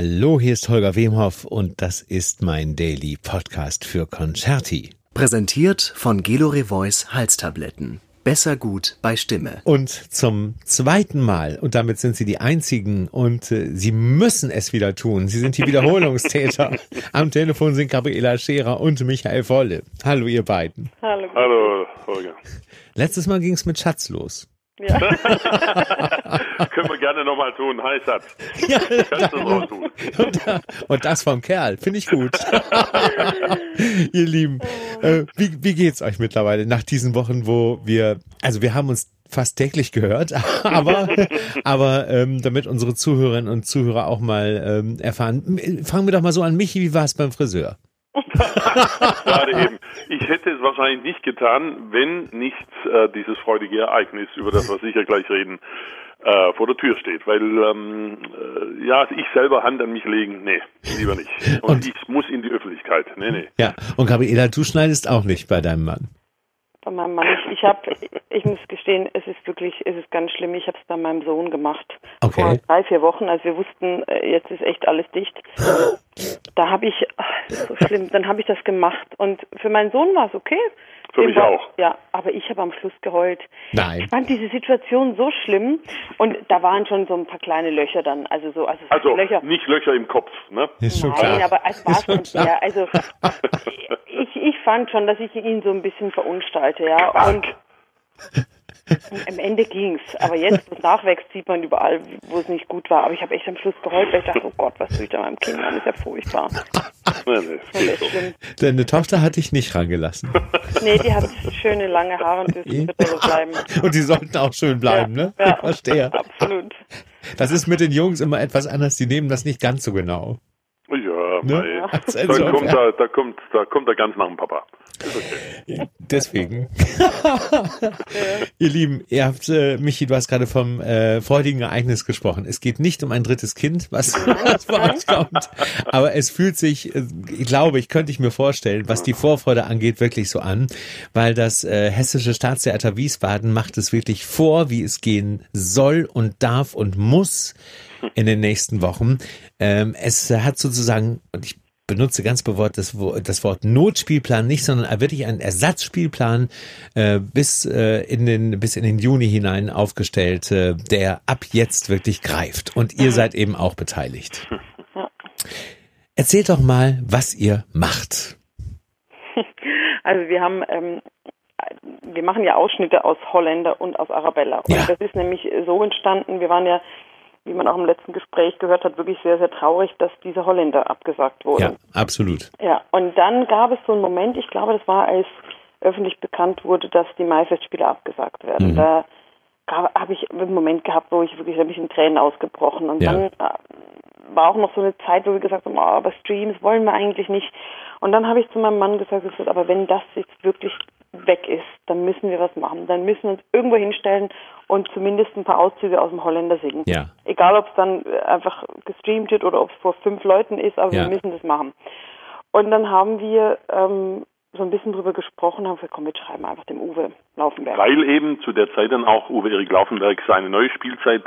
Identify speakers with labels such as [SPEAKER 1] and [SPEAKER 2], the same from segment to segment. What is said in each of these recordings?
[SPEAKER 1] Hallo, hier ist Holger Wemhoff und das ist mein Daily Podcast für Concerti.
[SPEAKER 2] Präsentiert von Gelore Voice Halstabletten. Besser gut bei Stimme.
[SPEAKER 1] Und zum zweiten Mal, und damit sind Sie die Einzigen, und äh, Sie müssen es wieder tun. Sie sind die Wiederholungstäter. Am Telefon sind Gabriela Scherer und Michael Wolle. Hallo, ihr beiden.
[SPEAKER 3] Hallo.
[SPEAKER 4] Hallo, Holger.
[SPEAKER 1] Letztes Mal ging es mit Schatz los.
[SPEAKER 3] Ja.
[SPEAKER 4] Nochmal tun. Schatz.
[SPEAKER 1] Ja,
[SPEAKER 4] Kannst du raus tun.
[SPEAKER 1] und, und das vom Kerl, finde ich gut. ihr Lieben, äh, wie, wie geht's euch mittlerweile nach diesen Wochen, wo wir, also wir haben uns fast täglich gehört, aber, aber ähm, damit unsere Zuhörerinnen und Zuhörer auch mal ähm, erfahren, fangen wir doch mal so an. Michi, wie war es beim Friseur?
[SPEAKER 4] Gerade eben. Ich hätte es wahrscheinlich nicht getan, wenn nicht äh, dieses freudige Ereignis, über das wir sicher gleich reden, äh, vor der Tür steht. Weil, ähm, äh, ja, ich selber Hand an mich legen, nee, lieber nicht. Und,
[SPEAKER 1] Und-
[SPEAKER 4] ich muss in die Öffentlichkeit. Nee, nee.
[SPEAKER 1] Ja, und Gabriela, du schneidest auch nicht bei deinem Mann.
[SPEAKER 3] Bei meinem Mann. Ich, ich habe, ich muss gestehen, es ist wirklich, es ist ganz schlimm. Ich habe es bei meinem Sohn gemacht.
[SPEAKER 1] Okay.
[SPEAKER 3] Vor drei, vier Wochen, als wir wussten, äh, jetzt ist echt alles dicht. Da habe ich, ach, so schlimm, dann habe ich das gemacht. Und für meinen Sohn war es okay.
[SPEAKER 4] Für mich auch.
[SPEAKER 3] Ja, aber ich habe am Schluss geheult.
[SPEAKER 1] Nein.
[SPEAKER 3] Ich fand diese Situation so schlimm. Und da waren schon so ein paar kleine Löcher dann. Also so, also,
[SPEAKER 4] Also,
[SPEAKER 3] Löcher.
[SPEAKER 4] nicht Löcher im Kopf, ne?
[SPEAKER 1] Ist schon
[SPEAKER 3] Nein,
[SPEAKER 1] klar.
[SPEAKER 3] aber es war
[SPEAKER 1] schon
[SPEAKER 3] sehr, also ich, ich fand schon, dass ich ihn so ein bisschen verunstalte, ja. Und am Ende ging's. Aber jetzt, wo es nachwächst, sieht man überall, wo es nicht gut war. Aber ich habe echt am Schluss geheult, weil ich dachte, oh Gott, was tue ich da meinem Kind an? Das ist ja furchtbar.
[SPEAKER 1] Deine Tochter hat dich nicht rangelassen.
[SPEAKER 3] Nee, die hat schöne lange Haare und bitte so bleiben.
[SPEAKER 1] Und die sollten auch schön bleiben,
[SPEAKER 3] Ja,
[SPEAKER 1] ne?
[SPEAKER 3] ja.
[SPEAKER 1] Ich verstehe.
[SPEAKER 3] Absolut.
[SPEAKER 1] Das ist mit den Jungs immer etwas anders, die nehmen das nicht ganz so genau.
[SPEAKER 4] Ja,
[SPEAKER 1] Ne?
[SPEAKER 4] mei.
[SPEAKER 1] Also
[SPEAKER 4] Da kommt er, da kommt, da kommt er ganz nach dem Papa.
[SPEAKER 1] Deswegen. ihr Lieben, ihr habt, äh, Michi, du hast gerade vom äh, freudigen Ereignis gesprochen. Es geht nicht um ein drittes Kind, was, was bei euch kommt. Aber es fühlt sich, äh, ich glaube, ich könnte ich mir vorstellen, was die Vorfreude angeht, wirklich so an, weil das äh, Hessische Staatstheater Wiesbaden macht es wirklich vor, wie es gehen soll und darf und muss in den nächsten Wochen. Ähm, es hat sozusagen, und ich benutze ganz bewusst das, das Wort Notspielplan nicht, sondern wirklich einen Ersatzspielplan äh, bis äh, in den bis in den Juni hinein aufgestellt, äh, der ab jetzt wirklich greift. Und ihr seid eben auch beteiligt. Erzählt doch mal, was ihr macht.
[SPEAKER 3] Also wir haben, ähm, wir machen ja Ausschnitte aus Holländer und aus Arabella. Und
[SPEAKER 1] Ja.
[SPEAKER 3] das ist nämlich so entstanden, wir waren ja, wie man auch im letzten Gespräch gehört hat, wirklich sehr, sehr traurig, dass diese Holländer abgesagt wurden.
[SPEAKER 1] Ja, absolut.
[SPEAKER 3] Ja, und dann gab es so einen Moment, ich glaube, das war, als öffentlich bekannt wurde, dass die Maifestspiele abgesagt werden.
[SPEAKER 1] Mhm.
[SPEAKER 3] Da habe ich einen Moment gehabt, wo ich wirklich ein bisschen Tränen ausgebrochen. Und
[SPEAKER 1] Ja.
[SPEAKER 3] dann äh, war auch noch so eine Zeit, wo wir gesagt haben, oh, aber Streams wollen wir eigentlich nicht. Und dann habe ich zu meinem Mann gesagt, aber wenn das jetzt wirklich weg ist, dann müssen wir was machen. Dann müssen wir uns irgendwo hinstellen und zumindest ein paar Auszüge aus dem Holländer singen.
[SPEAKER 1] Ja.
[SPEAKER 3] Egal, ob es dann äh, einfach gestreamt wird oder ob es vor fünf Leuten ist, aber
[SPEAKER 1] Ja.
[SPEAKER 3] wir müssen das machen. Und dann haben wir ähm, so ein bisschen drüber gesprochen, haben gesagt, komm, wir schreiben einfach dem Uwe Laufenberg.
[SPEAKER 4] Weil eben zu der Zeit dann auch Uwe Erik Laufenberg seine neue Spielzeit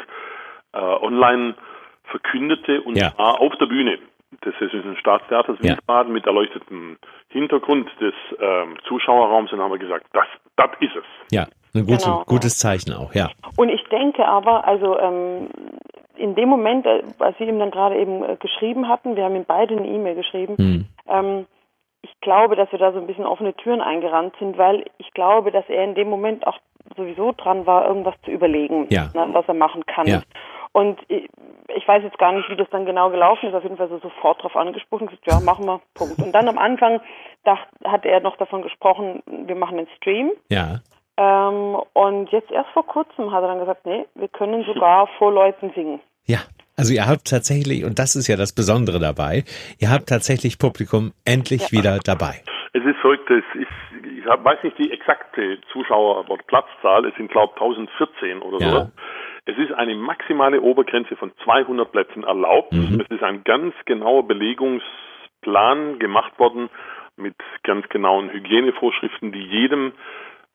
[SPEAKER 4] äh, online verkündete und
[SPEAKER 1] Ja.
[SPEAKER 4] zwar auf der Bühne des Hessischen Staatstheaters
[SPEAKER 1] Ja.
[SPEAKER 4] Wiesbaden mit erleuchtetem Hintergrund des ähm, Zuschauerraums und haben wir gesagt, das, das ist es.
[SPEAKER 1] Ja, ein gute,
[SPEAKER 3] Genau.
[SPEAKER 1] gutes Zeichen auch, ja.
[SPEAKER 3] Und ich denke aber, also ähm, in dem Moment, äh, als Sie ihm dann gerade eben äh, geschrieben hatten, wir haben ihm beide eine E-Mail geschrieben,
[SPEAKER 1] Hm.
[SPEAKER 3] ähm, ich glaube, dass wir da so ein bisschen offene Türen eingerannt sind, weil ich glaube, dass er in dem Moment auch sowieso dran war, irgendwas zu überlegen,
[SPEAKER 1] Ja.
[SPEAKER 3] ne, was er machen kann.
[SPEAKER 1] Ja.
[SPEAKER 3] Und ich, weiß jetzt gar nicht, wie das dann genau gelaufen ist. Auf jeden Fall so sofort drauf angesprochen gesagt, ja, machen wir, Punkt. Und dann am Anfang dacht, hat er noch davon gesprochen, wir machen einen Stream.
[SPEAKER 1] Ja.
[SPEAKER 3] Ähm, und jetzt erst vor kurzem hat er dann gesagt, nee, wir können sogar vor Leuten singen.
[SPEAKER 1] Ja. Also ihr habt tatsächlich, und das ist ja das Besondere dabei, ihr habt tatsächlich Publikum endlich
[SPEAKER 3] Ja.
[SPEAKER 1] wieder dabei.
[SPEAKER 4] Es ist verrückt, es ist, ich hab, weiß nicht die exakte Zuschauer- oder Platzzahl, es sind glaube 1014 oder
[SPEAKER 1] Ja.
[SPEAKER 4] so. Es ist eine maximale Obergrenze von 200 Plätzen erlaubt.
[SPEAKER 1] Mhm.
[SPEAKER 4] Es ist ein ganz genauer Belegungsplan gemacht worden mit ganz genauen Hygienevorschriften, die jedem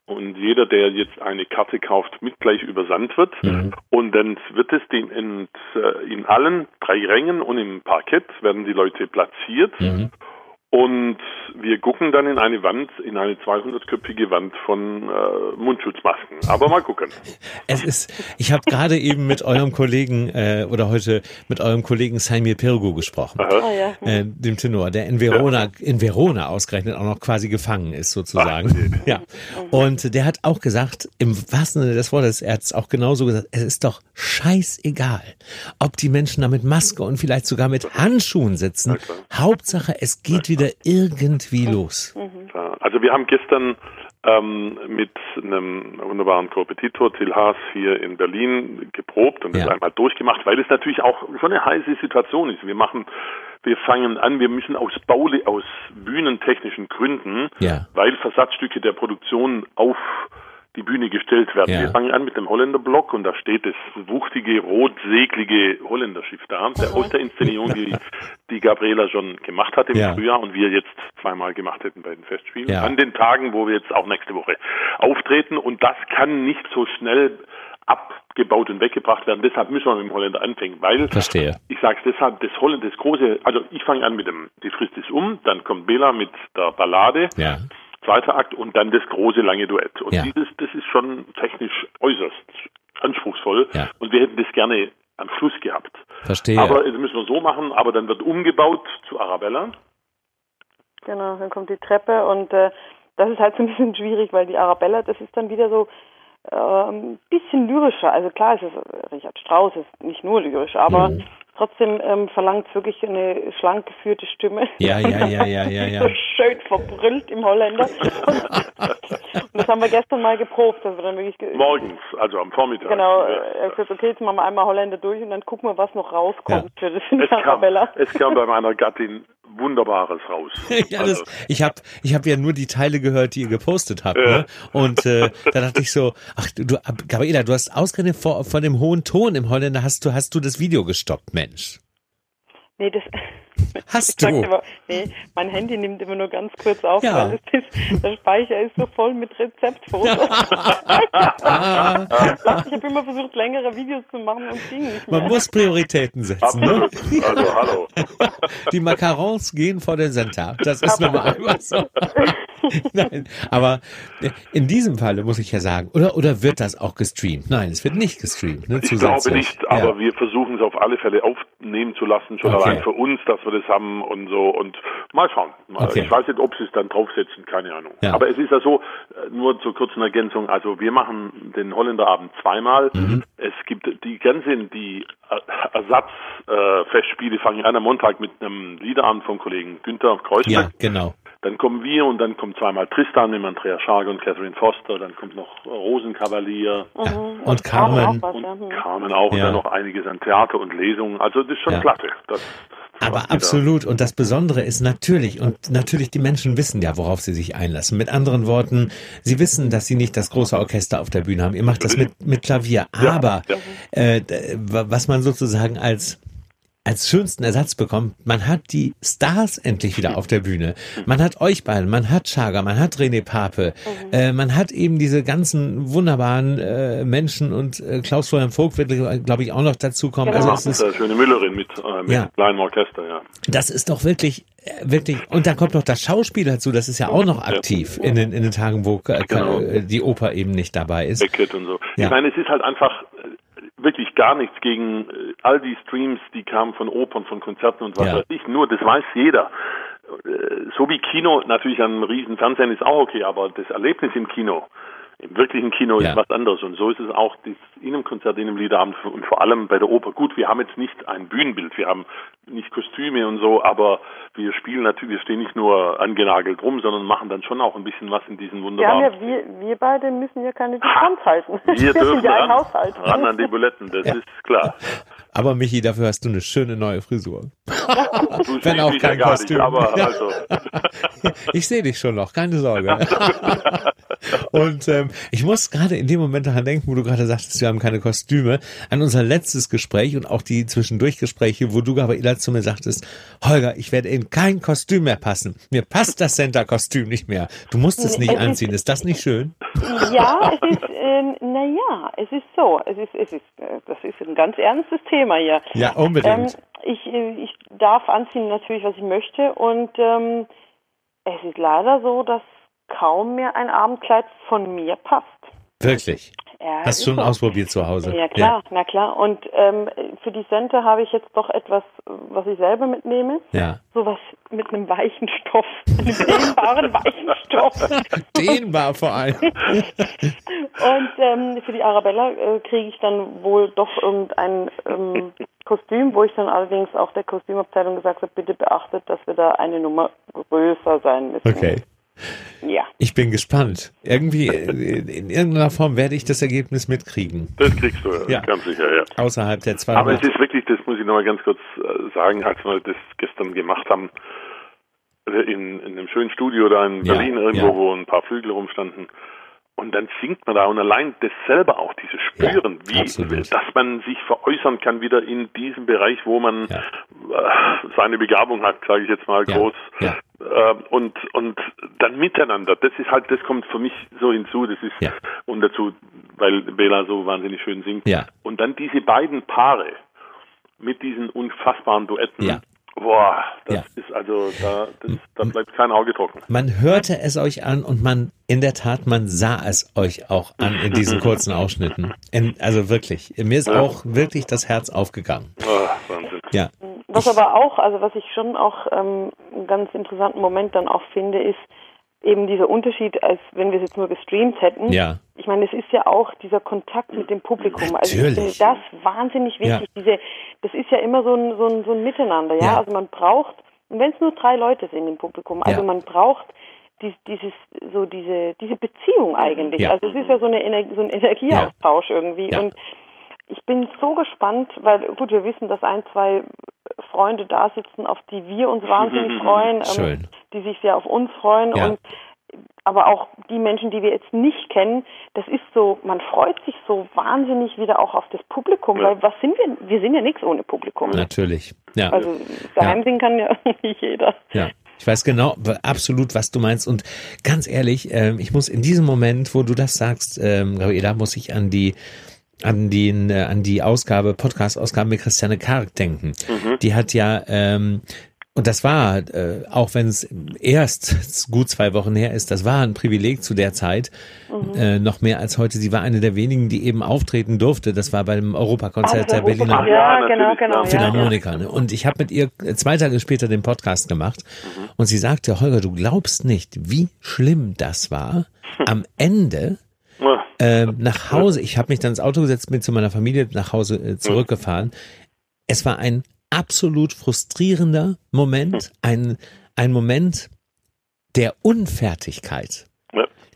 [SPEAKER 4] und jeder, der jetzt eine Karte kauft, mit gleich übersandt wird. Mhm. Und dann wird es den in, äh, in allen drei Rängen und im Parkett werden die Leute platziert. Mhm. Und wir gucken dann in eine Wand, in eine 200-köpfige Wand von äh, Mundschutzmasken. Aber mal gucken.
[SPEAKER 1] Es ist, ich habe gerade eben mit eurem Kollegen äh, oder heute mit eurem Kollegen Saimir Pirgo gesprochen, oh, ja. äh, dem Tenor, der in Verona, ja. in Verona ausgerechnet auch noch quasi gefangen ist sozusagen. Ach, ja. Und der hat auch gesagt, im wahrsten Sinne des Wortes, er hat es auch genauso gesagt, es ist doch scheißegal, ob die Menschen da mit Maske und vielleicht sogar mit Handschuhen sitzen. Hauptsache, es geht wieder irgendwie los.
[SPEAKER 4] Also wir haben gestern ähm, mit einem wunderbaren Korrepetitor, Till Haas, hier in Berlin geprobt und ja. das einmal durchgemacht, weil es natürlich auch schon eine heiße Situation ist. Wir machen, wir fangen an, wir müssen aus Baule, aus bühnentechnischen Gründen, ja. weil Versatzstücke der Produktion auf die Bühne gestellt werden. Ja. Wir fangen an mit dem Holländerblock und da steht das wuchtige, rotseglige Holländerschiff da, der aus der Inszenierung, die, die Gabriela schon gemacht hat im ja. Frühjahr und wir jetzt zweimal gemacht hätten bei den Festspielen. Ja. An den Tagen, wo wir jetzt auch nächste Woche auftreten und das kann nicht so schnell abgebaut und weggebracht werden. Deshalb müssen wir mit dem Holländer anfangen, weil
[SPEAKER 1] Verstehe.
[SPEAKER 4] ich sage deshalb, das Holländer, das große, also ich fange an mit dem, die Frist ist um, dann kommt Bela mit der Ballade. Ja zweiter Akt und dann das große lange Duett. Und ja. dieses, das ist schon technisch äußerst anspruchsvoll ja. und wir hätten das gerne am Schluss gehabt.
[SPEAKER 1] Verstehe.
[SPEAKER 4] Aber das müssen wir so machen, aber dann wird umgebaut zu Arabella.
[SPEAKER 3] Genau, dann kommt die Treppe und äh, das ist halt so ein bisschen schwierig, weil die Arabella, das ist dann wieder so ein bisschen lyrischer. Also klar, es ist Richard Strauss, ist nicht nur lyrisch, aber mhm. Trotzdem ähm, verlangt es wirklich eine schlank geführte Stimme.
[SPEAKER 1] Ja, ja, ja, ja, ja. ja.
[SPEAKER 3] so schön verbrüllt im Holländer. Das haben wir gestern mal geprobt. Dass wir dann wirklich ge
[SPEAKER 4] Morgens, also am Vormittag.
[SPEAKER 3] Genau, er hat gesagt, okay, jetzt machen wir einmal Holländer durch und dann gucken wir, was noch rauskommt ja. für das
[SPEAKER 4] es kam, es kam bei meiner Gattin Wunderbares raus.
[SPEAKER 1] ja, das, also. ich habe ich hab ja nur die Teile gehört, die ihr gepostet habt. Ja. Ne? Und äh, da dachte ich so, ach du, Gabriela, du hast ausgerechnet vor, vor dem hohen Ton im Holländer, hast du, hast du das Video gestoppt, Mensch.
[SPEAKER 3] Nee, das.
[SPEAKER 1] Hast du?
[SPEAKER 3] Aber, nee, mein Handy nimmt immer nur ganz kurz auf, ja. weil es ist, der Speicher ist so voll mit Rezeptfotos. ich habe immer versucht, längere Videos zu machen und ging nicht
[SPEAKER 1] mehr. Man muss Prioritäten setzen, ne?
[SPEAKER 4] Also, hallo.
[SPEAKER 1] Die Macarons gehen vor den Center. Das ist normal. So. Nein, aber in diesem Falle muss ich ja sagen, oder, oder wird das auch gestreamt? Nein, es wird nicht gestreamt. Ne,
[SPEAKER 4] ich glaube nicht, aber ja. wir versuchen es auf alle Fälle aufnehmen zu lassen, schon okay. allein für uns, dass wir das haben und so und mal schauen. Okay. Ich weiß nicht, ob sie es dann draufsetzen, keine Ahnung. Ja. Aber es ist ja so, äh, nur zur kurzen Ergänzung, also wir machen den Holländerabend zweimal. Mhm. Es gibt die ganzen, die Ersatzfestspiele äh, fangen an am Montag mit einem Liederabend vom Kollegen Günther Kreuzberg.
[SPEAKER 1] Ja, genau.
[SPEAKER 4] Dann kommen wir und dann kommt zweimal Tristan mit Andrea Scharge und Catherine Foster, dann kommt noch Rosenkavalier.
[SPEAKER 1] Ja. Mhm. Und Carmen.
[SPEAKER 4] Und Carmen auch ja. und dann noch einiges an Theater und Lesungen. Also das ist schon ja. klasse. Das,
[SPEAKER 1] aber absolut. Und das Besondere ist natürlich, und natürlich die Menschen wissen ja, worauf sie sich einlassen. Mit anderen Worten, sie wissen, dass sie nicht das große Orchester auf der Bühne haben. Ihr macht das mit, mit Klavier. Aber ja, ja. Äh, was man sozusagen als als schönsten Ersatz bekommt. Man hat die Stars endlich wieder auf der Bühne. Man hat euch beide, man hat Chaga, man hat René Pape, mhm. äh, man hat eben diese ganzen wunderbaren äh, Menschen und äh, Klaus Florian Vogt wird, glaube ich, auch noch dazu kommen.
[SPEAKER 4] Genau. Also es ist, schöne Müllerin mit, äh, mit ja. kleinem Orchester, ja.
[SPEAKER 1] Das ist doch wirklich äh, wirklich und dann kommt noch das Schauspiel dazu, das ist ja auch noch aktiv ja. in, den, in den Tagen, wo äh, genau. die Oper eben nicht dabei ist.
[SPEAKER 4] Beckett und so. Ja. Ich meine, es ist halt einfach wirklich gar nichts gegen äh, all die Streams, die kamen von Opern, von Konzerten und was ja. weiß ich. Nur, das weiß jeder. Äh, so wie Kino natürlich ein riesen Fernsehen ist auch okay, aber das Erlebnis im Kino, im wirklichen Kino ja. ist was anderes. Und so ist es auch das in einem Konzert, in einem Liederabend und vor allem bei der Oper. Gut, wir haben jetzt nicht ein Bühnenbild, wir haben nicht Kostüme und so, aber wir spielen natürlich, wir stehen nicht nur angenagelt rum, sondern machen dann schon auch ein bisschen was in diesen wunderbaren.
[SPEAKER 3] Ja, wir, wir beide müssen ja keine Distanz halten.
[SPEAKER 4] Wir dürfen ja ran, Haushalt. ran an die Buletten, das ja. ist klar.
[SPEAKER 1] Aber Michi, dafür hast du eine schöne neue Frisur.
[SPEAKER 4] Du Wenn auch kein ja Kostüm. Nicht, aber also.
[SPEAKER 1] ich sehe dich schon noch, keine Sorge. Und ähm, ich muss gerade in dem Moment daran denken, wo du gerade sagtest, wir haben keine Kostüme, an unser letztes Gespräch und auch die Zwischendurchgespräche, wo du, Gabriela, zu mir sagtest, Holger, ich werde in kein Kostüm mehr passen. Mir passt das Center-Kostüm nicht mehr. Du musst es nicht anziehen. Ist das nicht schön?
[SPEAKER 3] Ja, es ist, äh, naja, es ist so. Es ist, es ist, äh, das ist ein ganz ernstes Thema hier.
[SPEAKER 1] Ja, unbedingt.
[SPEAKER 3] Ähm, ich, äh, ich darf anziehen natürlich, was ich möchte und ähm, es ist leider so, dass kaum mehr ein Abendkleid von mir passt.
[SPEAKER 1] Wirklich?
[SPEAKER 3] Ja,
[SPEAKER 1] Hast
[SPEAKER 3] ist
[SPEAKER 1] schon
[SPEAKER 3] so.
[SPEAKER 1] ausprobiert zu Hause?
[SPEAKER 3] Ja klar, na klar. Und ähm, für die Center habe ich jetzt doch etwas, was ich selber mitnehme.
[SPEAKER 1] Ja.
[SPEAKER 3] Sowas mit einem weichen Stoff, einem dehnbaren weichen Stoff.
[SPEAKER 1] Dehnbar vor allem.
[SPEAKER 3] Und ähm, für die Arabella äh, kriege ich dann wohl doch irgendein ähm, Kostüm, wo ich dann allerdings auch der Kostümabteilung gesagt habe, bitte beachtet, dass wir da eine Nummer größer sein müssen.
[SPEAKER 1] Okay.
[SPEAKER 3] Ja.
[SPEAKER 1] Ich bin gespannt. Irgendwie, äh, in irgendeiner Form werde ich das Ergebnis mitkriegen.
[SPEAKER 4] Das kriegst du
[SPEAKER 1] Ja.
[SPEAKER 4] ganz sicher, ja.
[SPEAKER 1] Außerhalb der
[SPEAKER 4] Aber es
[SPEAKER 1] 200.
[SPEAKER 4] ist wirklich, das muss ich nochmal ganz kurz äh, sagen, als wir das gestern gemacht haben, äh, in, in einem schönen Studio da in
[SPEAKER 1] Ja,
[SPEAKER 4] Berlin irgendwo,
[SPEAKER 1] ja.
[SPEAKER 4] wo ein paar Flügel rumstanden. Und dann singt man da und allein das selber auch, dieses Spüren,
[SPEAKER 1] Ja,
[SPEAKER 4] wie,
[SPEAKER 1] absolut.
[SPEAKER 4] dass man sich veräußern kann wieder in diesem Bereich, wo man
[SPEAKER 1] Ja.
[SPEAKER 4] äh, seine Begabung hat, sage ich jetzt mal
[SPEAKER 1] Ja,
[SPEAKER 4] groß. Äh, und, und dann miteinander, das ist halt, das kommt für mich so hinzu, das ist, und dazu, weil Bela so wahnsinnig schön singt. Und dann diese beiden Paare mit diesen unfassbaren Duetten. Boah, das
[SPEAKER 1] Ja.
[SPEAKER 4] ist also, da, das, da bleibt kein Auge trocken.
[SPEAKER 1] Man hörte es euch an und man, in der Tat, man sah es euch auch an in diesen kurzen Ausschnitten. In, also wirklich, mir ist
[SPEAKER 4] Ja.
[SPEAKER 1] auch wirklich das Herz aufgegangen.
[SPEAKER 4] Ah, Wahnsinn.
[SPEAKER 1] Ja,
[SPEAKER 3] Was aber auch, also was ich schon auch ähm, einen ganz interessanten Moment dann auch finde, ist eben dieser Unterschied, als wenn wir es jetzt nur gestreamt hätten.
[SPEAKER 1] ja,
[SPEAKER 3] Ich meine, es ist ja auch dieser Kontakt mit dem Publikum. Also ich
[SPEAKER 1] Natürlich.
[SPEAKER 3] finde das wahnsinnig wichtig. Diese, das ist ja immer so ein, so ein, so ein Miteinander, ja.
[SPEAKER 1] Ja.
[SPEAKER 3] Also man braucht, und wenn es nur drei Leute sind im Publikum, also
[SPEAKER 1] Ja.
[SPEAKER 3] man braucht dies, dieses, so diese, diese Beziehung eigentlich.
[SPEAKER 1] Ja.
[SPEAKER 3] Also es ist ja so eine Ener so ein Energieaustausch irgendwie.
[SPEAKER 1] Ja.
[SPEAKER 3] Und ich bin so gespannt, weil gut, wir wissen, dass ein, zwei Freunde da sitzen, auf die wir uns wahnsinnig freuen, ähm, die sich sehr auf uns freuen
[SPEAKER 1] Ja.
[SPEAKER 3] und aber auch die Menschen, die wir jetzt nicht kennen, das ist so, man freut sich so wahnsinnig wieder auch auf das Publikum,
[SPEAKER 4] Ja.
[SPEAKER 3] weil was sind wir? Wir sind ja nichts ohne Publikum.
[SPEAKER 1] natürlich. Ja.
[SPEAKER 3] Also daheim singen kann ja irgendwie jeder.
[SPEAKER 1] Ja. Ich weiß genau, absolut, was du meinst. Und ganz ehrlich, ähm, ich muss in diesem Moment, wo du das sagst, ähm, Gabriela, muss ich an die an den äh, an die Ausgabe Podcast-Ausgabe mit Christiane Karg denken. Die hat ja ähm, und das war, äh, auch wenn es erst gut zwei Wochen her ist, das war ein Privileg zu der Zeit, äh, noch mehr als heute. Sie war eine der wenigen, die eben auftreten durfte. Das war beim Europakonzert der Berliner
[SPEAKER 4] Ach
[SPEAKER 3] Ja,
[SPEAKER 4] ja,
[SPEAKER 3] genau,
[SPEAKER 4] natürlich,
[SPEAKER 3] genau.
[SPEAKER 4] klar.
[SPEAKER 3] Ja,
[SPEAKER 1] Philharmoniker. Ne? Und ich habe mit ihr zwei Tage später den Podcast gemacht und sie sagte, Holger, du glaubst nicht, wie schlimm das war. Am Ende
[SPEAKER 4] Ja.
[SPEAKER 1] ähm, nach Hause, ich habe mich dann ins Auto gesetzt, bin zu meiner Familie nach Hause äh, zurückgefahren. Es war ein absolut frustrierender Moment, ein, ein Moment der Unfertigkeit.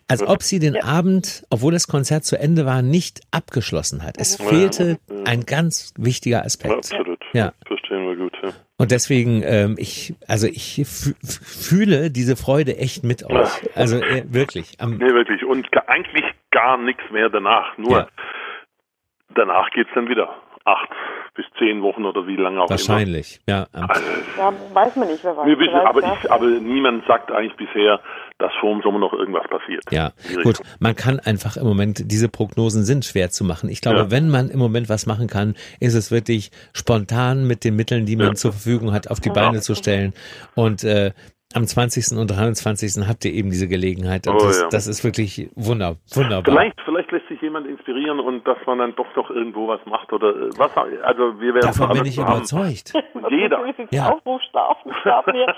[SPEAKER 1] Als ob sie den
[SPEAKER 3] Ja.
[SPEAKER 1] Abend, obwohl das Konzert zu Ende war, nicht abgeschlossen hat. Es fehlte ein ganz wichtiger Aspekt.
[SPEAKER 4] Absolut.
[SPEAKER 1] Ja.
[SPEAKER 4] Verstehen wir gut. Ja.
[SPEAKER 1] Und deswegen, ähm, ich, also ich fü- fühle diese Freude echt mit euch. Also äh, wirklich. Am,
[SPEAKER 4] Nee, wirklich. Und eigentlich gar nichts mehr danach. Nur
[SPEAKER 1] Ja.
[SPEAKER 4] danach geht's dann wieder. Acht bis zehn Wochen oder wie lange auch
[SPEAKER 1] wahrscheinlich. Ja,
[SPEAKER 4] immer. Also,
[SPEAKER 3] Ja, weiß man nicht, wer weiß.
[SPEAKER 4] wir wissen, aber,
[SPEAKER 3] ja.
[SPEAKER 4] ich, aber niemand sagt eigentlich bisher, dass vor dem Sommer noch irgendwas passiert.
[SPEAKER 1] ja, gut. Man kann einfach im Moment, diese Prognosen sind schwer zu machen. Ich glaube,
[SPEAKER 4] Ja.
[SPEAKER 1] wenn man im Moment was machen kann, ist es wirklich spontan mit den Mitteln, die man
[SPEAKER 4] Ja.
[SPEAKER 1] zur Verfügung hat, auf die Beine zu stellen. Und äh, am 20. und 23. habt ihr eben diese Gelegenheit. Und
[SPEAKER 4] Oh,
[SPEAKER 1] das,
[SPEAKER 4] ja.
[SPEAKER 1] das ist wirklich wunder, wunderbar.
[SPEAKER 4] Vielleicht, vielleicht lässt sich jemand inspirieren und dass man dann doch noch irgendwo was macht oder äh, was. Also wir werden
[SPEAKER 1] Davon bin ich
[SPEAKER 4] haben.
[SPEAKER 1] überzeugt.
[SPEAKER 4] Jeder.
[SPEAKER 1] Ja.
[SPEAKER 3] Aufrufstarten starten wir.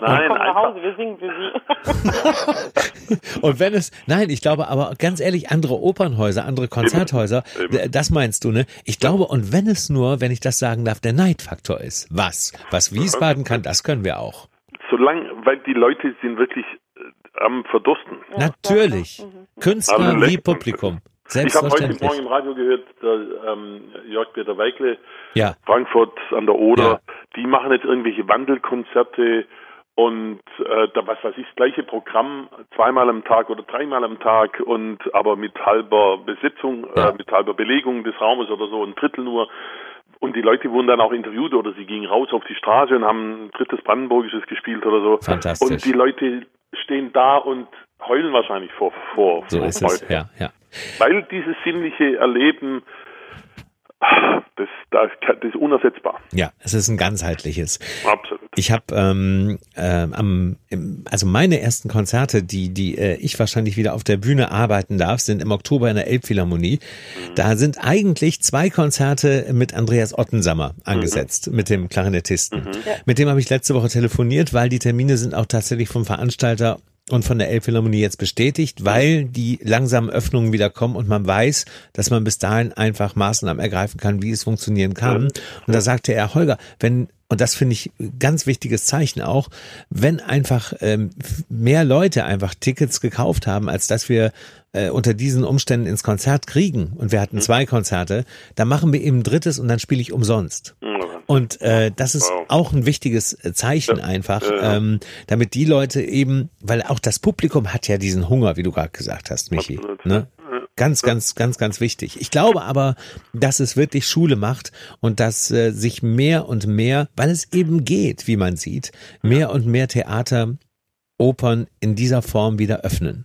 [SPEAKER 4] Nein,
[SPEAKER 3] Komm nach Hause, wir singen für Sie.
[SPEAKER 1] Und wenn es, nein, ich glaube aber ganz ehrlich, andere Opernhäuser, andere Konzerthäuser,
[SPEAKER 4] Eben.
[SPEAKER 1] das meinst du, ne? Ich glaube, und wenn es nur, wenn ich das sagen darf, der Neidfaktor ist. Was? Was Wiesbaden kann, das können wir auch.
[SPEAKER 4] Solange, weil die Leute sind wirklich äh, am Verdursten.
[SPEAKER 1] Natürlich. Künstler
[SPEAKER 4] Also
[SPEAKER 1] wie. Publikum.
[SPEAKER 4] Ich habe heute. Morgen im Radio gehört, der ähm, Jörg-Peter Weikle,
[SPEAKER 1] Ja,
[SPEAKER 4] Frankfurt an der Oder,
[SPEAKER 1] Ja.
[SPEAKER 4] die machen jetzt irgendwelche Wandelkonzerte und äh, da was weiß ich, das gleiche Programm zweimal am Tag oder dreimal am Tag und aber mit halber Besetzung,
[SPEAKER 1] Ja.
[SPEAKER 4] äh, mit halber Belegung des Raumes oder so, ein Drittel nur. Und die Leute wurden dann auch interviewt oder sie gingen raus auf die Straße und haben ein drittes Brandenburgisches gespielt oder so.
[SPEAKER 1] Fantastisch.
[SPEAKER 4] Und die Leute stehen da und heulen wahrscheinlich vor, vor,
[SPEAKER 1] So
[SPEAKER 4] vor
[SPEAKER 1] ist es,
[SPEAKER 4] Freude.
[SPEAKER 1] ja, ja.
[SPEAKER 4] Weil dieses sinnliche Erleben, das, das, das ist unersetzbar.
[SPEAKER 1] Ja, es ist ein ganzheitliches.
[SPEAKER 4] Absolut.
[SPEAKER 1] Ich habe ähm, äh, am, im, also meine ersten Konzerte, die die äh, ich wahrscheinlich wieder auf der Bühne arbeiten darf, sind im Oktober in der Elbphilharmonie. Da sind eigentlich zwei Konzerte mit Andreas Ottensammer angesetzt, mit dem Klarinettisten. Mit dem habe ich letzte Woche telefoniert, weil die Termine sind auch tatsächlich vom Veranstalter und von der Elbphilharmonie jetzt bestätigt, weil die langsamen Öffnungen wieder kommen und man weiß, dass man bis dahin einfach Maßnahmen ergreifen kann, wie es funktionieren kann. Und da sagte er, Holger, wenn und das finde ich ganz wichtiges Zeichen auch, wenn einfach ähm, mehr Leute einfach Tickets gekauft haben, als dass wir äh, unter diesen Umständen ins Konzert kriegen, und wir hatten zwei Konzerte, dann machen wir eben ein drittes und dann spiele ich umsonst. Und äh, das ist
[SPEAKER 4] Wow.
[SPEAKER 1] auch ein wichtiges äh, Zeichen einfach,
[SPEAKER 4] ja.
[SPEAKER 1] ähm, damit die Leute eben, weil auch das Publikum hat ja diesen Hunger, wie du gerade gesagt hast, Michi.
[SPEAKER 4] Absolut.
[SPEAKER 1] Ne? Ganz, ganz, ganz, ganz wichtig. Ich glaube aber, dass es wirklich Schule macht und dass äh, sich mehr und mehr, weil es eben geht, wie man sieht, mehr und mehr Theater, Opern in dieser Form wieder öffnen.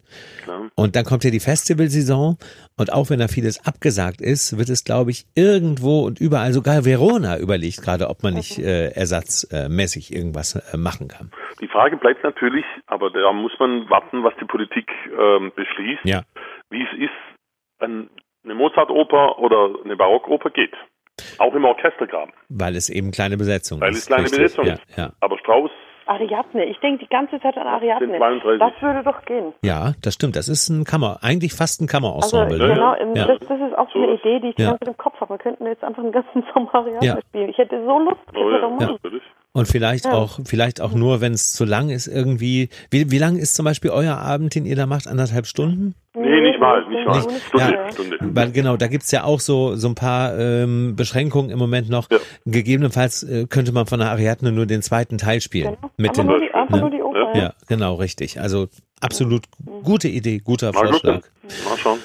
[SPEAKER 1] Und dann kommt ja die Festivalsaison und auch wenn da vieles abgesagt ist, wird es, glaube ich, irgendwo und überall, sogar Verona überlegt gerade, ob man nicht äh, ersatzmäßig irgendwas äh, machen kann.
[SPEAKER 4] Die Frage bleibt natürlich, aber da muss man warten, was die Politik ähm, beschließt,
[SPEAKER 1] Ja.
[SPEAKER 4] wie es ist, ein, eine Mozart-Oper oder eine Barockoper geht. Auch im Orchestergraben,
[SPEAKER 1] Weil es eben kleine Besetzung
[SPEAKER 4] weil
[SPEAKER 1] ist.
[SPEAKER 4] es kleine
[SPEAKER 1] Richtig.
[SPEAKER 4] Besetzung
[SPEAKER 1] ja,
[SPEAKER 4] ist.
[SPEAKER 1] Ja.
[SPEAKER 4] Aber Strauß,
[SPEAKER 3] Ariadne. Ich denke die ganze Zeit an Ariadne.
[SPEAKER 4] Sind 32.
[SPEAKER 3] Das würde doch gehen.
[SPEAKER 1] ja, das stimmt. Das ist ein Kammer, eigentlich fast ein
[SPEAKER 3] Also
[SPEAKER 1] Kammerensemble. ne?
[SPEAKER 3] genau,
[SPEAKER 1] Ja.
[SPEAKER 3] das, das ist auch so eine. Idee, die ich
[SPEAKER 1] Ja.
[SPEAKER 3] ganz im Kopf habe. Wir könnten jetzt einfach einen ganzen Sommer Ariadne
[SPEAKER 1] Ja.
[SPEAKER 3] spielen. Ich hätte so Lust,
[SPEAKER 4] oh ja, natürlich.
[SPEAKER 1] Und vielleicht
[SPEAKER 3] Ja.
[SPEAKER 1] auch, vielleicht auch nur, wenn es zu lang ist, irgendwie. Wie, wie lang ist zum Beispiel euer Abend, den ihr da macht? Anderthalb Stunden?
[SPEAKER 4] Nee, nicht mal, nicht mal.
[SPEAKER 3] Nicht,
[SPEAKER 4] Stunde,
[SPEAKER 1] Ja.
[SPEAKER 4] Stunde.
[SPEAKER 1] Weil genau, da gibt's ja auch so so ein paar ähm, Beschränkungen im Moment noch.
[SPEAKER 4] Ja.
[SPEAKER 1] Gegebenenfalls äh, könnte man von der Ariadne nur den zweiten Teil spielen.
[SPEAKER 3] Genau.
[SPEAKER 1] Mit den,
[SPEAKER 3] nur die, einfach
[SPEAKER 1] ne?
[SPEAKER 3] nur die Oper. Ja.
[SPEAKER 1] Ja, genau, richtig. Also absolut gute Idee, guter
[SPEAKER 4] Mal
[SPEAKER 1] Vorschlag.
[SPEAKER 4] gucken. Mal schauen.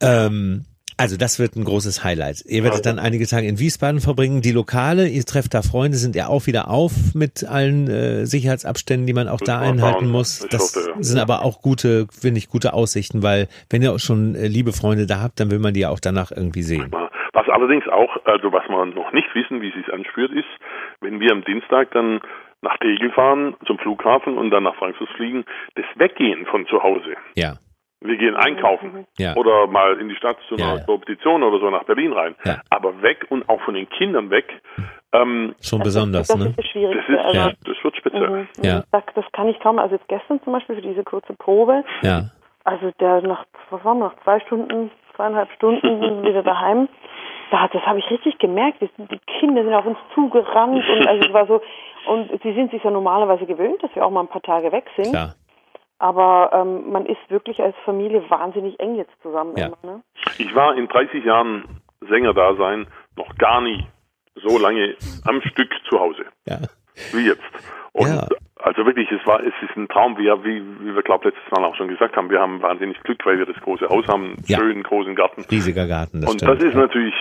[SPEAKER 1] Ähm, also das wird ein großes Highlight. Ihr werdet dann einige Tage in Wiesbaden verbringen. Die Lokale, ihr trefft da Freunde, sind ja auch wieder auf mit allen äh, Sicherheitsabständen, die man auch da einhalten muss. Das sind aber auch gute, finde ich, gute Aussichten, weil wenn ihr auch schon äh, liebe Freunde da habt, dann will man die ja auch danach irgendwie sehen.
[SPEAKER 4] Was allerdings auch, also was wir noch nicht wissen, wie es sich anspürt, ist, wenn wir am Dienstag dann nach Tegel fahren, zum Flughafen und dann nach Frankfurt fliegen, das Weggehen von zu Hause.
[SPEAKER 1] Ja,
[SPEAKER 4] Wir gehen einkaufen
[SPEAKER 1] ja.
[SPEAKER 4] oder mal in die Stadt zu
[SPEAKER 1] Ja,
[SPEAKER 4] einer
[SPEAKER 1] ja.
[SPEAKER 4] Kompetition oder so nach Berlin rein.
[SPEAKER 1] Ja.
[SPEAKER 4] Aber weg und auch von den Kindern weg, ähm,
[SPEAKER 1] Schon besonders,
[SPEAKER 3] das
[SPEAKER 1] ne?
[SPEAKER 3] ist das
[SPEAKER 4] das, ist,
[SPEAKER 3] also,
[SPEAKER 1] Ja.
[SPEAKER 4] das wird spitze.
[SPEAKER 3] mhm,
[SPEAKER 1] Ja.
[SPEAKER 3] das, das kann ich kaum. Also jetzt gestern zum Beispiel für diese kurze Probe,
[SPEAKER 1] Ja,
[SPEAKER 3] also der nach, was waren wir, nach zwei Stunden, zweieinhalb Stunden wieder daheim. Da, das habe ich richtig gemerkt. Die, die Kinder sind auf uns zugerannt und also es war so, und sie sind sich ja normalerweise gewöhnt, dass wir auch mal ein paar Tage weg sind.
[SPEAKER 1] klar.
[SPEAKER 3] Aber ähm, man ist wirklich als Familie wahnsinnig eng jetzt zusammen
[SPEAKER 1] Ja.
[SPEAKER 3] immer. Ne?
[SPEAKER 4] Ich war in 30 Jahren Sänger-Dasein noch gar nie so lange am Stück zu Hause
[SPEAKER 1] Ja.
[SPEAKER 4] wie jetzt. Und
[SPEAKER 1] Ja.
[SPEAKER 4] Also wirklich, es war, es ist ein Traum, wie, wie, wie wir glaube letztes Mal auch schon gesagt haben. Wir haben wahnsinnig Glück, weil wir das große Haus haben, einen
[SPEAKER 1] Ja.
[SPEAKER 4] schönen großen Garten.
[SPEAKER 1] Riesiger Garten, das
[SPEAKER 4] und
[SPEAKER 1] stimmt.
[SPEAKER 4] das ist
[SPEAKER 1] ja.
[SPEAKER 4] natürlich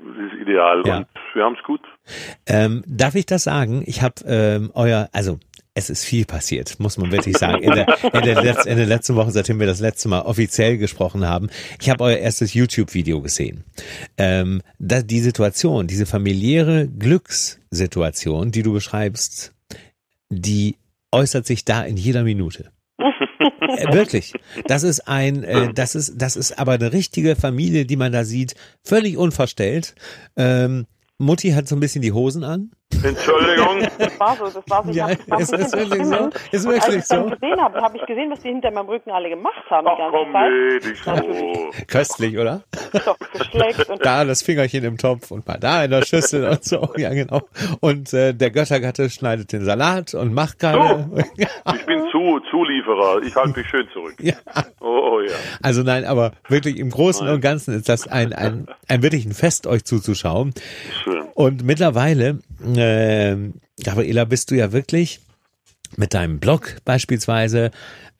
[SPEAKER 4] das ist ideal.
[SPEAKER 1] Ja.
[SPEAKER 4] Und wir haben es gut.
[SPEAKER 1] Ähm, darf ich das sagen? Ich habe ähm, euer, also es ist viel passiert, muss man wirklich sagen. In der, in, der Letz-, in der letzten Woche, seitdem wir das letzte Mal offiziell gesprochen haben, ich habe euer erstes YouTube-Video gesehen. Ähm, da, die Situation, diese familiäre Glückssituation, die du beschreibst, die äußert sich da in jeder Minute. Äh, Wirklich. Das ist ein, äh, das ist, das ist aber eine richtige Familie, die man da sieht, völlig unverstellt. Ähm, Mutti hat so ein bisschen die Hosen an.
[SPEAKER 4] Entschuldigung.
[SPEAKER 3] Das war so, das war so. Ich
[SPEAKER 1] Ja,
[SPEAKER 3] hab
[SPEAKER 1] ist wirklich so? Ist
[SPEAKER 3] Und als
[SPEAKER 1] wirklich
[SPEAKER 3] ich dann
[SPEAKER 1] so?
[SPEAKER 3] gesehen habe, habe ich gesehen, was die hinter meinem Rücken alle gemacht haben die
[SPEAKER 4] Ach
[SPEAKER 3] ganze
[SPEAKER 4] komm,
[SPEAKER 3] Zeit.
[SPEAKER 4] nee, nicht so.
[SPEAKER 1] Köstlich, oder?
[SPEAKER 3] Doch, und
[SPEAKER 1] Da das Fingerchen im Topf und mal da in der Schüssel und so. Ja, genau. Und äh, der Göttergatte schneidet den Salat und macht keine.
[SPEAKER 4] Ich bin zu, Zulieferer. Ich halte mich schön zurück.
[SPEAKER 1] Ja.
[SPEAKER 4] Oh, oh ja.
[SPEAKER 1] Also nein, aber wirklich im Großen
[SPEAKER 4] Nein.
[SPEAKER 1] und Ganzen ist das ein, ein, ein wirklich ein Fest, euch zuzuschauen.
[SPEAKER 4] Schön.
[SPEAKER 1] Und mittlerweile, äh, Gabriela, bist du ja wirklich mit deinem Blog beispielsweise,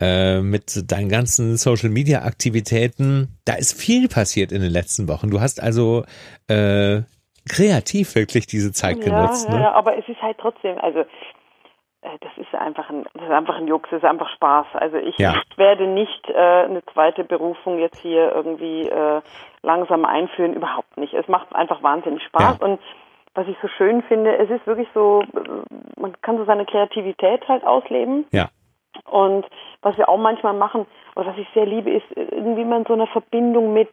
[SPEAKER 1] äh, mit deinen ganzen Social Media Aktivitäten. Da ist viel passiert in den letzten Wochen. Du hast also äh, kreativ wirklich diese Zeit
[SPEAKER 3] ja,
[SPEAKER 1] genutzt. Ne?
[SPEAKER 3] Ja, aber es ist halt trotzdem, also äh, das ist einfach ein, das ist einfach ein Jux, das ist einfach Spaß. Also ich
[SPEAKER 1] Ja.
[SPEAKER 3] werde nicht äh, eine zweite Berufung jetzt hier irgendwie äh, langsam einführen, überhaupt nicht. Es macht einfach wahnsinnig Spaß
[SPEAKER 1] Ja.
[SPEAKER 3] und was ich so schön finde, es ist wirklich so, man kann so seine Kreativität halt ausleben.
[SPEAKER 1] Ja.
[SPEAKER 3] Und was wir auch manchmal machen, oder was ich sehr liebe, ist irgendwie man so eine Verbindung mit,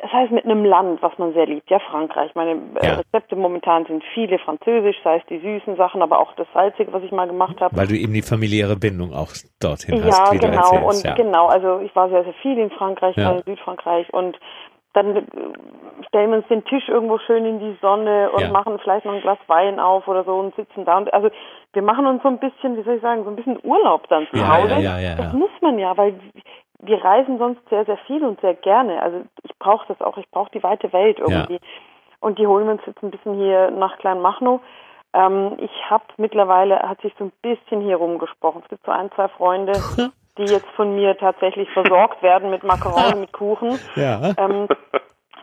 [SPEAKER 3] das heißt mit einem Land, was man sehr liebt, ja Frankreich. Meine äh,
[SPEAKER 1] Ja.
[SPEAKER 3] Rezepte momentan sind viele französisch, sei es die süßen Sachen, aber auch das salzige, was ich mal gemacht habe.
[SPEAKER 1] Weil du eben die familiäre Bindung auch dorthin
[SPEAKER 3] Ja,
[SPEAKER 1] hast, wie
[SPEAKER 3] genau.
[SPEAKER 1] du erzählst.
[SPEAKER 3] Und
[SPEAKER 1] ja.
[SPEAKER 3] genau, also ich war sehr, sehr viel in Frankreich,
[SPEAKER 1] Ja.
[SPEAKER 3] in Südfrankreich und dann äh, stellen wir uns den Tisch irgendwo schön in die Sonne und
[SPEAKER 1] Ja.
[SPEAKER 3] machen vielleicht noch ein Glas Wein auf oder so und sitzen da. Und also wir machen uns so ein bisschen, wie soll ich sagen, so ein bisschen Urlaub dann zu Hause.
[SPEAKER 1] ja, ja, ja,
[SPEAKER 3] das muss man ja, weil wir reisen sonst sehr, sehr viel und sehr gerne. Also ich brauche das auch, ich brauche die weite Welt irgendwie. Und die holen wir uns jetzt ein bisschen hier nach Kleinmachnow. Ähm, ich habe mittlerweile, hat sich so ein bisschen hier rumgesprochen. Es gibt so ein, zwei Freunde, die jetzt von mir tatsächlich versorgt werden mit Macaroni, mit Kuchen.
[SPEAKER 1] Ja.
[SPEAKER 3] Ähm,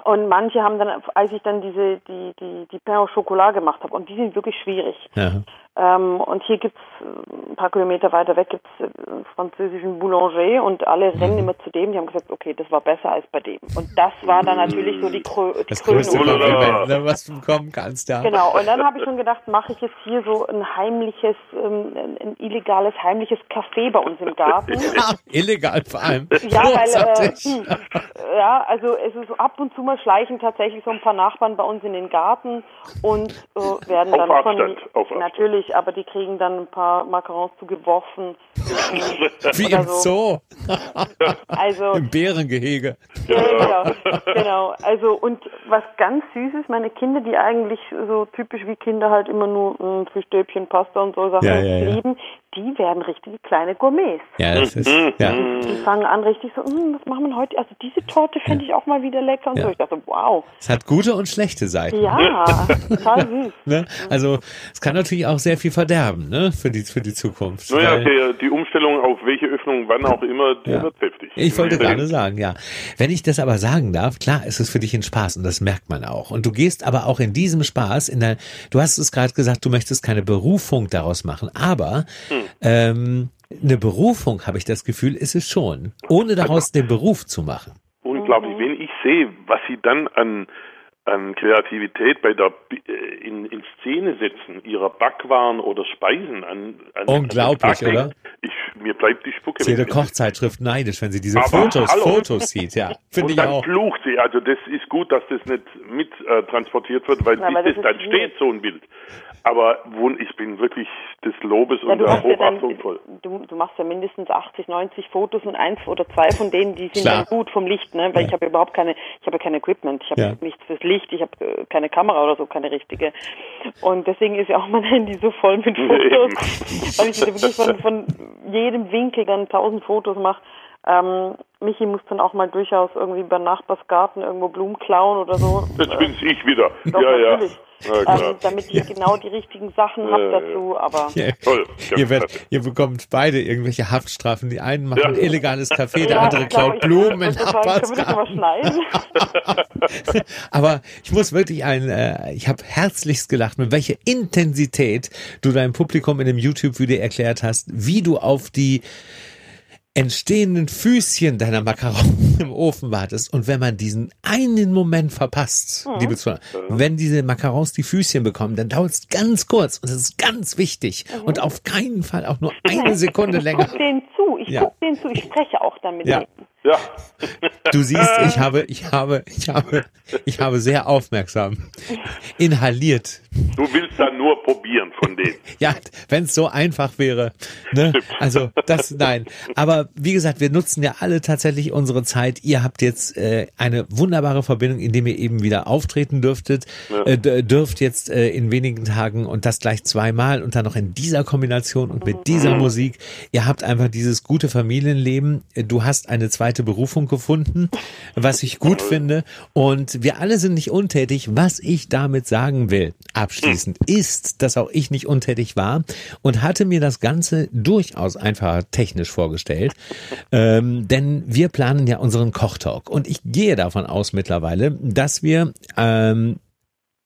[SPEAKER 3] und manche haben dann, als ich dann diese, die, die, die Pain au Chocolat gemacht habe, und die sind wirklich schwierig.
[SPEAKER 1] ja.
[SPEAKER 3] Ähm, und hier gibt's äh, ein paar Kilometer weiter weg gibt's äh, einen französischen Boulanger und alle
[SPEAKER 1] Mhm.
[SPEAKER 3] rennen immer zu dem. Die haben gesagt, okay, das war besser als bei dem. Und das war dann natürlich so die, Krö die
[SPEAKER 1] Das größte. Kompliment, was du bekommen kannst, ja.
[SPEAKER 3] Genau, und dann habe ich schon gedacht, mache ich jetzt hier so ein heimliches, ähm, ein, ein illegales, heimliches Café bei uns im Garten.
[SPEAKER 1] Ja, illegal vor allem.
[SPEAKER 3] Ja, weil, äh, hm, ja, also es ist so ab und zu mal schleichen tatsächlich so ein paar Nachbarn bei uns in den Garten und äh, werden
[SPEAKER 4] Auf
[SPEAKER 3] dann
[SPEAKER 4] Abstand,
[SPEAKER 3] von
[SPEAKER 4] auf Abstand.
[SPEAKER 3] Natürlich, aber die kriegen dann ein paar Macarons zugeworfen.
[SPEAKER 1] Wie im
[SPEAKER 3] so.
[SPEAKER 1] Zoo,
[SPEAKER 3] Also
[SPEAKER 1] im Bärengehege.
[SPEAKER 3] ja, genau, genau. Also und was ganz süß ist, meine Kinder, die eigentlich so typisch wie Kinder halt immer nur mh, Fischstäbchen, Pasta und so Sachen
[SPEAKER 1] Ja, ja, ja.
[SPEAKER 3] lieben, die werden richtige kleine Gourmets.
[SPEAKER 1] Ja, das ist,
[SPEAKER 4] Mhm.
[SPEAKER 1] ja.
[SPEAKER 3] Die fangen an richtig so, "Hm, was machen wir heute? Also diese Torte finde ich auch mal wieder lecker und
[SPEAKER 1] Ja.
[SPEAKER 3] so. Ich dachte, wow,
[SPEAKER 1] Es hat gute und schlechte Seiten.
[SPEAKER 3] ja, total süß.
[SPEAKER 1] Ne? Also es kann natürlich auch sehr viel verderben ne? für, die, für die Zukunft.
[SPEAKER 4] Naja, der, die Umstellung auf welche Öffnung, wann auch immer, die
[SPEAKER 1] Ja.
[SPEAKER 4] wird heftig.
[SPEAKER 1] Ich wollte gerade sagen, ja. Wenn ich das aber sagen darf, klar ist es für dich ein Spaß und das merkt man auch. Und du gehst aber auch in diesem Spaß in der, du hast es gerade gesagt, du möchtest keine Berufung daraus machen, aber ähm, eine Berufung, habe ich das Gefühl, ist es schon, ohne daraus den Beruf zu machen.
[SPEAKER 4] Unglaublich, wenn ich sehe, was sie dann an, an Kreativität bei der äh, in, in Szene setzen, ihrer Backwaren oder Speisen an, an
[SPEAKER 1] Unglaublich,
[SPEAKER 4] an
[SPEAKER 1] oder?
[SPEAKER 4] Ich, mir bleibt die Spucke.
[SPEAKER 1] Ist jede. Kochzeitschrift neidisch, wenn sie diese
[SPEAKER 4] Aber
[SPEAKER 1] Fotos,
[SPEAKER 4] hallo.
[SPEAKER 1] Fotos sieht, ja. Finde ich
[SPEAKER 4] dann
[SPEAKER 1] auch.
[SPEAKER 4] flucht sie. Also das ist gut, dass das nicht mit äh, transportiert wird, weil bis
[SPEAKER 3] das
[SPEAKER 4] dann steht so ein Bild. Aber ich bin wirklich des Lobes
[SPEAKER 3] Ja,
[SPEAKER 4] und der
[SPEAKER 3] hast ja
[SPEAKER 4] Hochachtung voll.
[SPEAKER 3] du, du machst ja mindestens 80, 90 Fotos und eins oder zwei von denen, die sind
[SPEAKER 1] Klar.
[SPEAKER 3] dann gut vom Licht, ne? Weil
[SPEAKER 1] Ja.
[SPEAKER 3] ich habe überhaupt keine, ich habe kein Equipment, ich habe
[SPEAKER 1] Ja.
[SPEAKER 3] nichts fürs Licht, ich habe äh, keine Kamera oder so, keine richtige. Und deswegen ist ja auch mein Handy so voll mit Fotos, weil ich wirklich von, von jedem Winkel dann tausend Fotos mache. Ähm, Michi muss dann auch mal durchaus irgendwie beim Nachbarsgarten irgendwo Blumen klauen oder so.
[SPEAKER 4] Jetzt bin's ich wieder.
[SPEAKER 3] Doch,
[SPEAKER 4] ja, ja.
[SPEAKER 3] natürlich.
[SPEAKER 4] Na klar.
[SPEAKER 3] Ähm, damit ich genau die richtigen Sachen habe
[SPEAKER 4] Ja, ja.
[SPEAKER 3] dazu, aber
[SPEAKER 1] Ja.
[SPEAKER 4] Toll.
[SPEAKER 1] Ihr, werdet, ihr bekommt beide irgendwelche Haftstrafen. Die einen machen
[SPEAKER 4] Ja.
[SPEAKER 1] ein illegales Café, der
[SPEAKER 3] Ja,
[SPEAKER 1] andere klaut Blumen
[SPEAKER 3] das
[SPEAKER 1] Nachbarsgarten. Aber ich muss wirklich ein, äh, ich habe herzlichst gelacht, mit welcher Intensität du deinem Publikum in dem YouTube-Video erklärt hast, wie du auf die entstehenden Füßchen deiner Macaroni im Ofen wartest. Und wenn man diesen einen Moment verpasst, liebe Zuhörer, wenn diese Macarons die Füßchen bekommen, dann dauert es ganz kurz und es ist ganz wichtig und auf keinen Fall auch nur eine Sekunde länger.
[SPEAKER 3] Guck denen zu, ich
[SPEAKER 1] Ja.
[SPEAKER 3] guck denen zu, ich spreche auch dann mit
[SPEAKER 1] Ja.
[SPEAKER 4] Ja.
[SPEAKER 1] Du siehst, ich habe, ich habe, ich habe, ich habe sehr aufmerksam inhaliert.
[SPEAKER 4] Du willst dann nur probieren.
[SPEAKER 1] Ja, wenn es so einfach wäre. Ne? Also das, nein. Aber wie gesagt, wir nutzen ja alle tatsächlich unsere Zeit. Ihr habt jetzt äh, eine wunderbare Verbindung, indem ihr eben wieder auftreten dürftet, äh, dürft jetzt äh, in wenigen Tagen und das gleich zweimal und dann noch in dieser Kombination und mit dieser Musik. Ihr habt einfach dieses gute Familienleben. Du hast eine zweite zweite Berufung gefunden, was ich gut finde. Und wir alle sind nicht untätig. Was ich damit sagen will, abschließend, ist, dass auch ich nicht untätig war und hatte mir das Ganze durchaus einfach technisch vorgestellt. Ähm, denn wir planen ja unseren Kochtalk. Und ich gehe davon aus mittlerweile, dass wir ähm,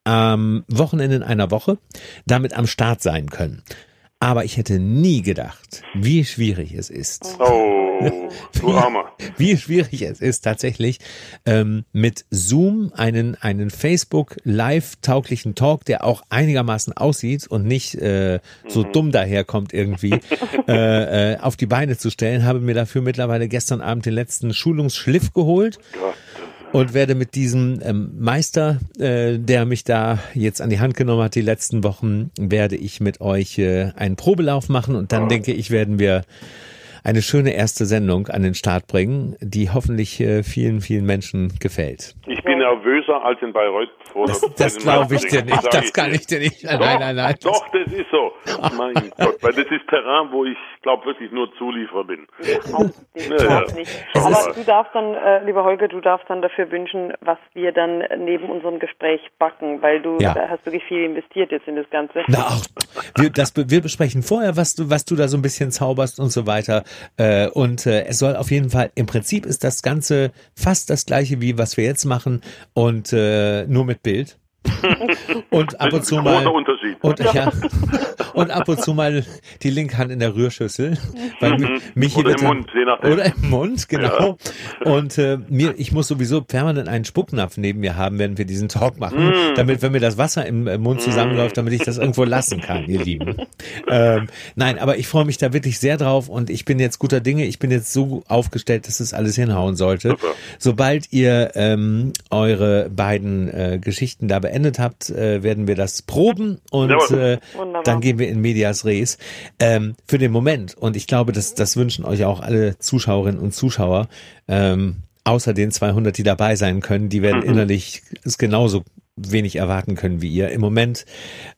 [SPEAKER 1] am Wochenende in einer Woche damit am Start sein können. Aber ich hätte nie gedacht, wie schwierig es ist.
[SPEAKER 4] Oh, du Armer.
[SPEAKER 1] Wie schwierig es ist tatsächlich ähm, mit Zoom einen einen Facebook Live tauglichen Talk, der auch einigermaßen aussieht und nicht äh, so
[SPEAKER 4] Mhm.
[SPEAKER 1] dumm daherkommt irgendwie, äh, äh, auf die Beine zu stellen. Habe mir dafür mittlerweile gestern Abend den letzten Schulungsschliff geholt
[SPEAKER 4] Gott.
[SPEAKER 1] Und werde mit diesem ähm, Meister, äh, der mich da jetzt an die Hand genommen hat die letzten Wochen, werde ich mit euch äh, einen Probelauf machen und dann denke ich, werden wir eine schöne erste Sendung an den Start bringen, die hoffentlich äh, vielen, vielen Menschen gefällt.
[SPEAKER 4] Ich bin nervöser als in Bayreuth vor
[SPEAKER 1] Das, das glaube ich dir nicht, das
[SPEAKER 4] ich
[SPEAKER 1] kann ich dir nicht. Nein,
[SPEAKER 4] Doch,
[SPEAKER 1] nein, nein.
[SPEAKER 4] Doch, das ist so. Mein Gott, weil das ist Terrain, wo ich glaube wirklich nur Zulieferer bin.
[SPEAKER 3] Überhaupt
[SPEAKER 4] ja.
[SPEAKER 3] nicht. Aber du darfst dann, äh, lieber Holger, du darfst dann dafür wünschen, was wir dann neben unserem Gespräch backen, weil du
[SPEAKER 1] Ja.
[SPEAKER 3] da hast wirklich viel investiert jetzt in das Ganze.
[SPEAKER 1] Na, auch, wir, das, wir besprechen vorher, was du, was du da so ein bisschen zauberst und so weiter. Äh, und äh, es soll auf jeden Fall, im Prinzip ist das Ganze fast das gleiche wie was wir jetzt machen und äh, nur mit Bild. und ab und zu mal
[SPEAKER 4] Unterschied.
[SPEAKER 1] und ja und ab und zu mal die linke Hand in der Rührschüssel, weil Mi- Michi
[SPEAKER 4] Mhm. Oder im Mund, je nachdem.
[SPEAKER 1] oder im Mund, genau. Und äh, mir, ich muss sowieso permanent einen Spucknapf neben mir haben, während wir diesen Talk machen,
[SPEAKER 4] Mm.
[SPEAKER 1] damit, wenn mir das Wasser im äh, Mund zusammenläuft, damit ich das irgendwo lassen kann, ihr Lieben. Ähm, nein, aber ich freue mich da wirklich sehr drauf und ich bin jetzt guter Dinge. Ich bin jetzt so aufgestellt, dass es alles hinhauen sollte.
[SPEAKER 4] Super.
[SPEAKER 1] Sobald ihr ähm, eure beiden äh, Geschichten da beendet habt, äh, werden wir das proben und äh, dann gehen wir in Medias Res. Ähm, für den Moment, und ich glaube, das, das wünschen euch auch alle Zuschauerinnen und Zuschauer, ähm, außer den 200, die dabei sein können, die werden innerlich es genauso wenig erwarten können wie ihr. Im Moment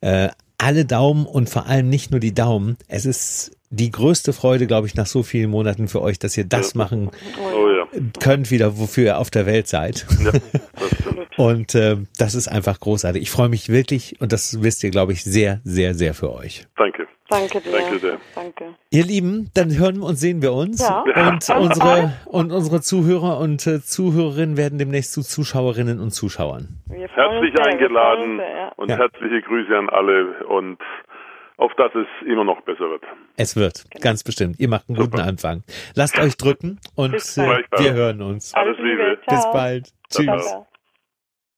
[SPEAKER 1] äh, alle Daumen und vor allem nicht nur die Daumen. Es ist die größte Freude, glaube ich, nach so vielen Monaten für euch, dass ihr das machen
[SPEAKER 4] Oh ja.
[SPEAKER 1] könnt wieder, wofür ihr auf der Welt seid.
[SPEAKER 4] ja das stimmt.
[SPEAKER 1] Und äh, das ist einfach großartig. Ich freue mich wirklich, und das wisst ihr, glaube ich, sehr, sehr, sehr für euch.
[SPEAKER 4] Danke.
[SPEAKER 3] Danke dir.
[SPEAKER 4] Danke sehr.
[SPEAKER 3] Danke.
[SPEAKER 1] Ihr Lieben, dann hören und sehen wir uns.
[SPEAKER 3] Ja.
[SPEAKER 1] Und unsere, und unsere Zuhörer und äh, Zuhörerinnen werden demnächst zu Zuschauerinnen und Zuschauern.
[SPEAKER 4] Herzlich
[SPEAKER 3] sehr,
[SPEAKER 4] eingeladen
[SPEAKER 3] sehr, ja.
[SPEAKER 4] und
[SPEAKER 1] Ja.
[SPEAKER 4] herzliche Grüße an alle und auf dass es immer noch besser wird.
[SPEAKER 1] Es wird, ganz bestimmt. Ihr macht einen guten
[SPEAKER 4] Super.
[SPEAKER 1] Anfang. Lasst euch drücken und äh, wir hören uns.
[SPEAKER 4] Alles Liebe.
[SPEAKER 1] Bis bald.
[SPEAKER 4] Ciao,
[SPEAKER 1] Tschüss.
[SPEAKER 4] ciao.